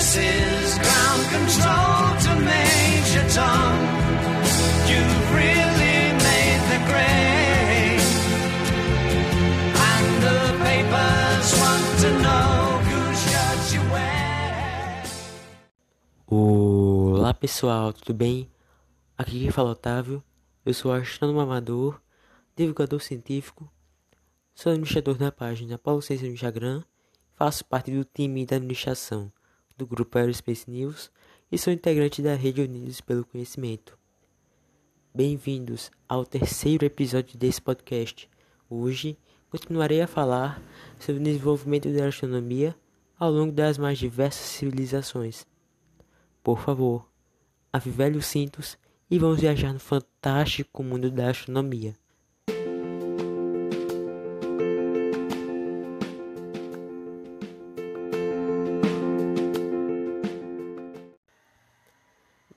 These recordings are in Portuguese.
This is ground control to Major Tom. You've really made the grade. And the papers want to know whose shirt you wear. Olá pessoal, tudo bem? Aqui quem fala é Otávio, eu sou astrônomo amador, divulgador científico, sou administrador da página Paulo Ciência no Instagram, faço parte do time da administração do grupo Aerospace News e sou integrante da Rede Unidos pelo Conhecimento. Bem-vindos ao terceiro episódio desse podcast. Hoje continuarei a falar sobre o desenvolvimento da astronomia ao longo das mais diversas civilizações. Por favor, avivele os cintos e vamos viajar no fantástico mundo da astronomia.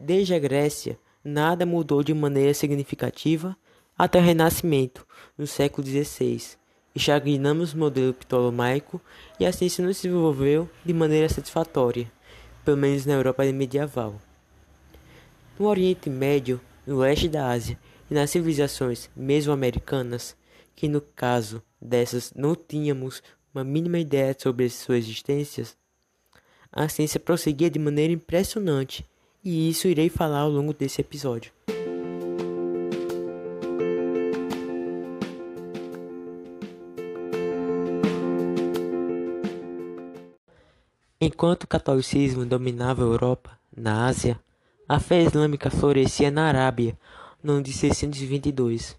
Desde a Grécia, nada mudou de maneira significativa até o Renascimento, no século XVI. Estagnamos o modelo ptolomaico e a ciência não se desenvolveu de maneira satisfatória, pelo menos na Europa medieval. No Oriente Médio, no leste da Ásia e nas civilizações mesoamericanas, que no caso dessas não tínhamos uma mínima ideia sobre sua existência, a ciência prosseguia de maneira impressionante, e isso irei falar ao longo desse episódio. Enquanto o catolicismo dominava a Europa, na Ásia, a fé islâmica florescia na Arábia no ano de 622.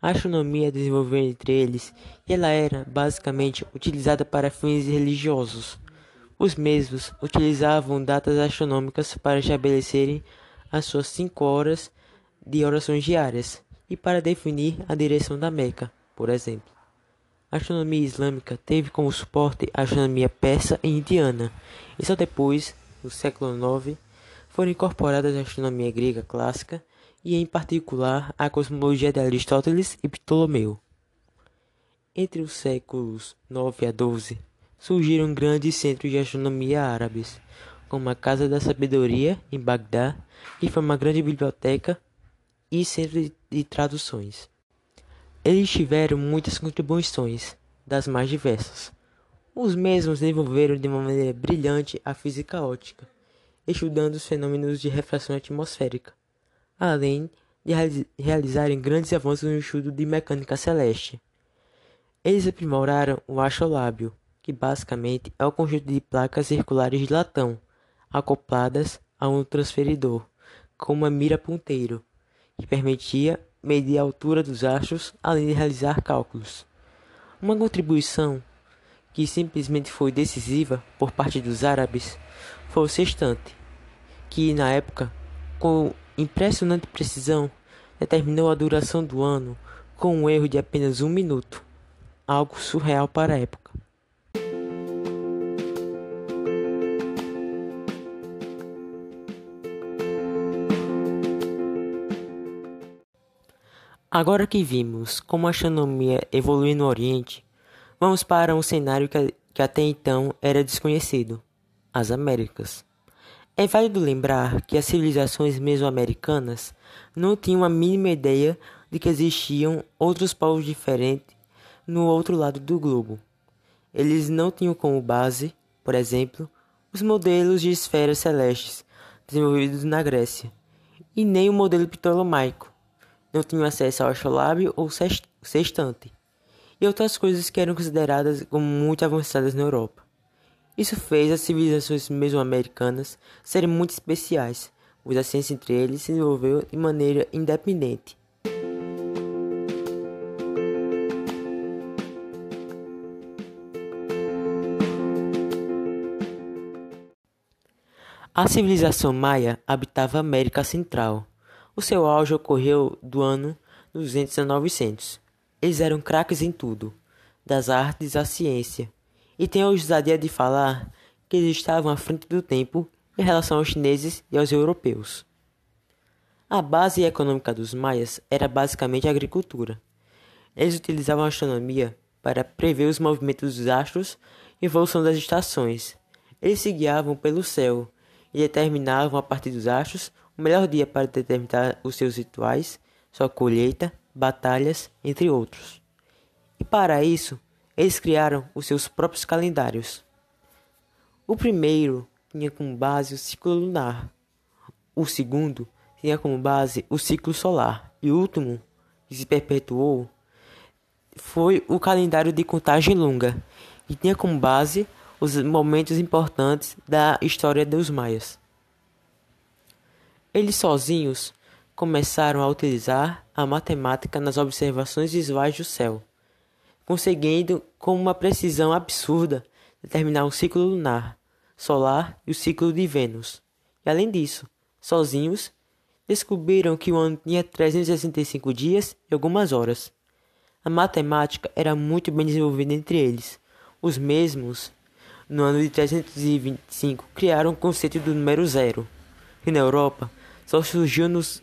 A astronomia desenvolveu entre eles e ela era basicamente utilizada para fins religiosos. Os mesmos utilizavam datas astronômicas para estabelecerem as suas cinco horas de orações diárias e para definir a direção da Meca, por exemplo. A astronomia islâmica teve como suporte a astronomia persa e indiana, e só depois, no século IX, foram incorporadas a astronomia grega clássica e, em particular, a cosmologia de Aristóteles e Ptolomeu. Entre os séculos 9 a 12, surgiram grandes centros de astronomia árabes, como a Casa da Sabedoria, em Bagdá, que foi uma grande biblioteca e centro de, traduções. Eles tiveram muitas contribuições, das mais diversas. Os mesmos desenvolveram de uma maneira brilhante a física óptica, estudando os fenômenos de refração atmosférica, além de realizarem grandes avanços no estudo de mecânica celeste. Eles aprimoraram o astrolábio, que basicamente é o conjunto de placas circulares de latão, acopladas a um transferidor, com uma mira ponteiro, que permitia medir a altura dos astros além de realizar cálculos. Uma contribuição que simplesmente foi decisiva por parte dos árabes foi o sextante, que na época, com impressionante precisão, determinou a duração do ano com um erro de apenas um minuto, algo surreal para a época. Agora que vimos como a astronomia evolui no Oriente, vamos para um cenário que, que até então era desconhecido: as Américas. É válido lembrar que as civilizações mesoamericanas não tinham a mínima ideia de que existiam outros povos diferentes no outro lado do globo. Eles não tinham como base, por exemplo, os modelos de esferas celestes desenvolvidos na Grécia, e nem o modelo ptolomaico não tinham acesso ao astrolábio ou sextante, e outras coisas que eram consideradas como muito avançadas na Europa. Isso fez as civilizações mesoamericanas serem muito especiais, pois a ciência entre eles se desenvolveu de maneira independente. A civilização maia habitava a América Central, o seu auge ocorreu do ano 200 a 900. Eles eram craques em tudo, das artes à ciência, e têm a ousadia de falar que eles estavam à frente do tempo em relação aos chineses e aos europeus. A base econômica dos maias era basicamente a agricultura. Eles utilizavam a astronomia para prever os movimentos dos astros e evolução das estações. Eles se guiavam pelo céu e determinavam a partir dos astros o melhor dia para determinar os seus rituais, sua colheita, batalhas, entre outros. E para isso, eles criaram os seus próprios calendários. O primeiro tinha como base o ciclo lunar, o segundo tinha como base o ciclo solar, e o último, que se perpetuou, foi o calendário de contagem longa, que tinha como base os momentos importantes da história dos maias. Eles sozinhos começaram a utilizar a matemática nas observações visuais do céu, conseguindo com uma precisão absurda determinar o ciclo lunar, solar e o ciclo de Vênus. E além disso, sozinhos, descobriram que o ano tinha 365 dias e algumas horas. A matemática era muito bem desenvolvida entre eles. Os mesmos, no ano de 325, criaram o conceito do número zero, que na Europa só surgiu nos,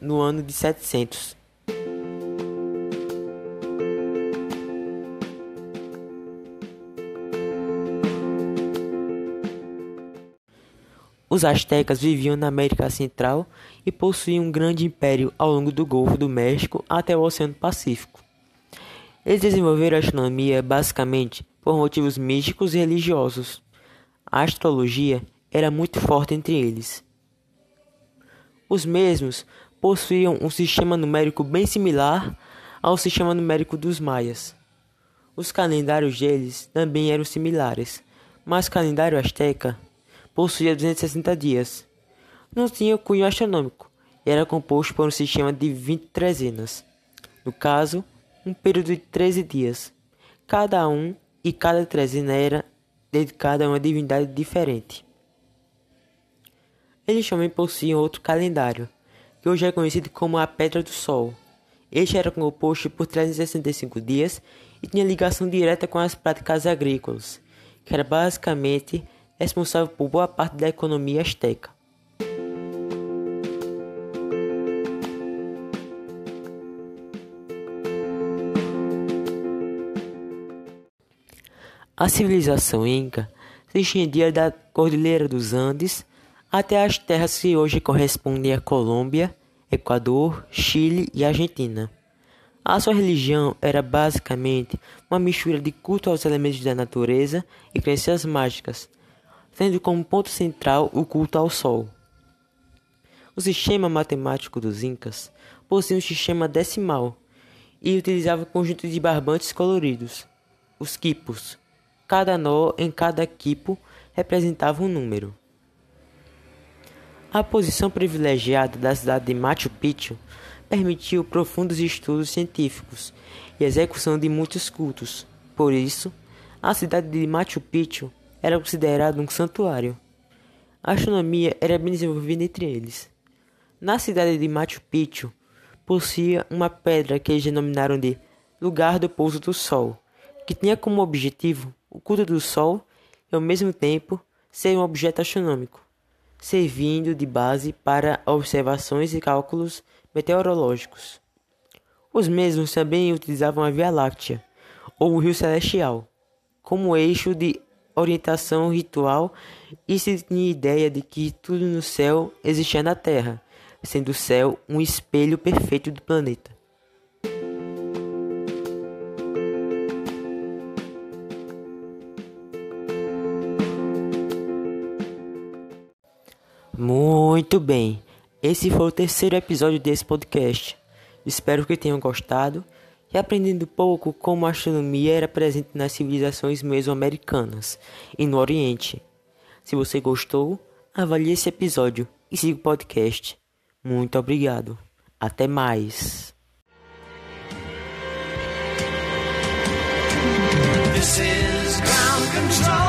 no ano de 700. Os astecas viviam na América Central e possuíam um grande império ao longo do Golfo do México até o Oceano Pacífico. Eles desenvolveram a astronomia basicamente por motivos místicos e religiosos. A astrologia era muito forte entre eles. Os mesmos possuíam um sistema numérico bem similar ao sistema numérico dos maias. Os calendários deles também eram similares, mas o calendário asteca possuía 260 dias. Não tinha cunho astronômico e era composto por um sistema de 20 trezenas. No caso, um período de 13 dias. Cada um e cada trezena era dedicada a uma divindade diferente. Eles também possuíam outro calendário, que hoje é conhecido como a Pedra do Sol. Este era composto por 365 dias e tinha ligação direta com as práticas agrícolas, que era basicamente responsável por boa parte da economia asteca. A civilização inca se estendia da Cordilheira dos Andes até as terras que hoje correspondem a Colômbia, Equador, Chile e Argentina. A sua religião era basicamente uma mistura de culto aos elementos da natureza e crenças mágicas, tendo como ponto central o culto ao sol. O sistema matemático dos Incas possuía um sistema decimal e utilizava um conjunto de barbantes coloridos, os quipos. Cada nó em cada quipo representava um número. A posição privilegiada da cidade de Machu Picchu permitiu profundos estudos científicos e execução de muitos cultos. Por isso, a cidade de Machu Picchu era considerado um santuário. A astronomia era bem desenvolvida entre eles. Na cidade de Machu Picchu, possuía uma pedra que eles denominaram de Lugar do Pouso do Sol, que tinha como objetivo o culto do Sol e, ao mesmo tempo, ser um objeto astronômico, servindo de base para observações e cálculos meteorológicos. Os mesmos também utilizavam a Via Láctea, ou o Rio Celestial, como eixo de orientação ritual e se tinha ideia de que tudo no céu existia na Terra, sendo o céu um espelho perfeito do planeta. Muito bem, esse foi o terceiro episódio desse podcast. Espero que tenham gostado e aprendendo pouco como a astronomia era presente nas civilizações mesoamericanas e no Oriente. Se você gostou, avalie esse episódio e siga o podcast. Muito obrigado. Até mais. This is ground control.